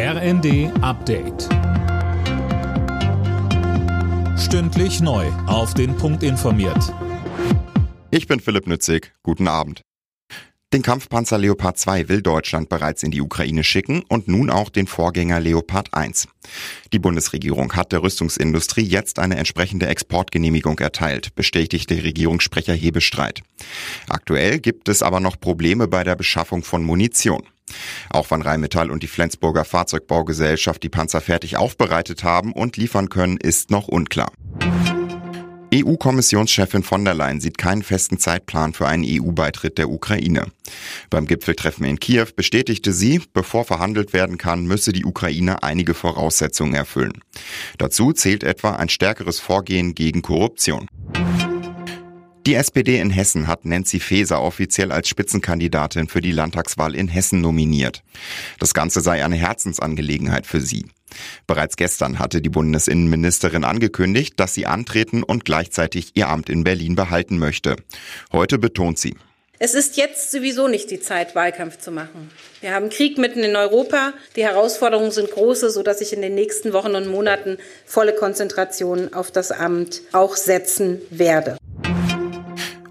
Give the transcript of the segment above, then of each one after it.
RND Update. Stündlich neu. Auf den Punkt informiert. Ich bin Philipp Nützig. Guten Abend. Den Kampfpanzer Leopard 2 will Deutschland bereits in die Ukraine schicken und nun auch den Vorgänger Leopard 1. Die Bundesregierung hat der Rüstungsindustrie jetzt eine entsprechende Exportgenehmigung erteilt, bestätigte Regierungssprecher Hebestreit. Aktuell gibt es aber noch Probleme bei der Beschaffung von Munition. Auch wann Rheinmetall und die Flensburger Fahrzeugbaugesellschaft die Panzer fertig aufbereitet haben und liefern können, ist noch unklar. EU-Kommissionschefin von der Leyen sieht keinen festen Zeitplan für einen EU-Beitritt der Ukraine. Beim Gipfeltreffen in Kiew bestätigte sie, bevor verhandelt werden kann, müsse die Ukraine einige Voraussetzungen erfüllen. Dazu zählt etwa ein stärkeres Vorgehen gegen Korruption. Die SPD in Hessen hat Nancy Faeser offiziell als Spitzenkandidatin für die Landtagswahl in Hessen nominiert. Das Ganze sei eine Herzensangelegenheit für sie. Bereits gestern hatte die Bundesinnenministerin angekündigt, dass sie antreten und gleichzeitig ihr Amt in Berlin behalten möchte. Heute betont sie, es ist jetzt sowieso nicht die Zeit, Wahlkampf zu machen. Wir haben Krieg mitten in Europa. Die Herausforderungen sind große, sodass ich in den nächsten Wochen und Monaten volle Konzentration auf das Amt auch setzen werde.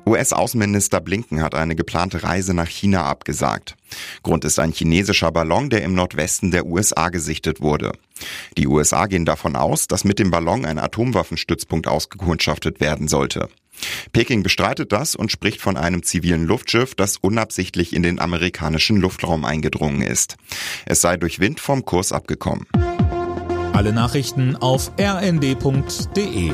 US-Außenminister Blinken hat eine geplante Reise nach China abgesagt. Grund ist ein chinesischer Ballon, der im Nordwesten der USA gesichtet wurde. Die USA gehen davon aus, dass mit dem Ballon ein Atomwaffenstützpunkt ausgekundschaftet werden sollte. Peking bestreitet das und spricht von einem zivilen Luftschiff, das unabsichtlich in den amerikanischen Luftraum eingedrungen ist. Es sei durch Wind vom Kurs abgekommen. Alle Nachrichten auf rnd.de